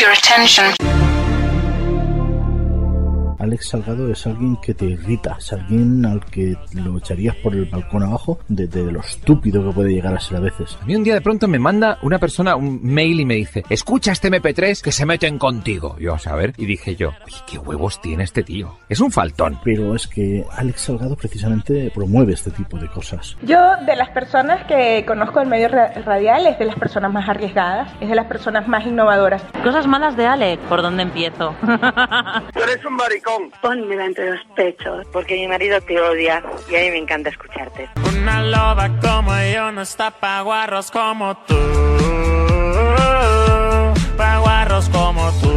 your attention. Alex Salgado es alguien que te irrita, es alguien al que lo echarías por el balcón abajo de, de lo estúpido que puede llegar a ser a veces. A mí un día de pronto me manda una persona un mail y me dice, escucha este MP3 que se meten contigo. Yo a saber, y dije yo, "Oye, ¿qué huevos tiene este tío? Es un faltón. Pero es que Alex Salgado precisamente promueve este tipo de cosas. Yo, de las personas que conozco del medio ra- radial, es de las personas más arriesgadas, es de las personas más innovadoras. Cosas malas de Alex, ¿por dónde empiezo? Tú eres un maricón. Pónmela entre los pechos, porque mi marido te odia y a mí me encanta escucharte. Una loba como yo no está pa' guarros como tú. Pa' guarros como tú.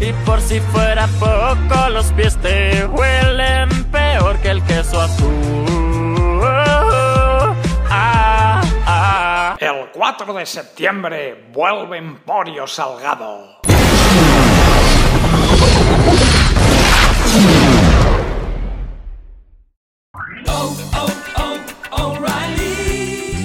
Y por si fuera poco, los pies te huelen peor que el queso azul. Ah, ah. El 4 de septiembre vuelve Emporio Salgado.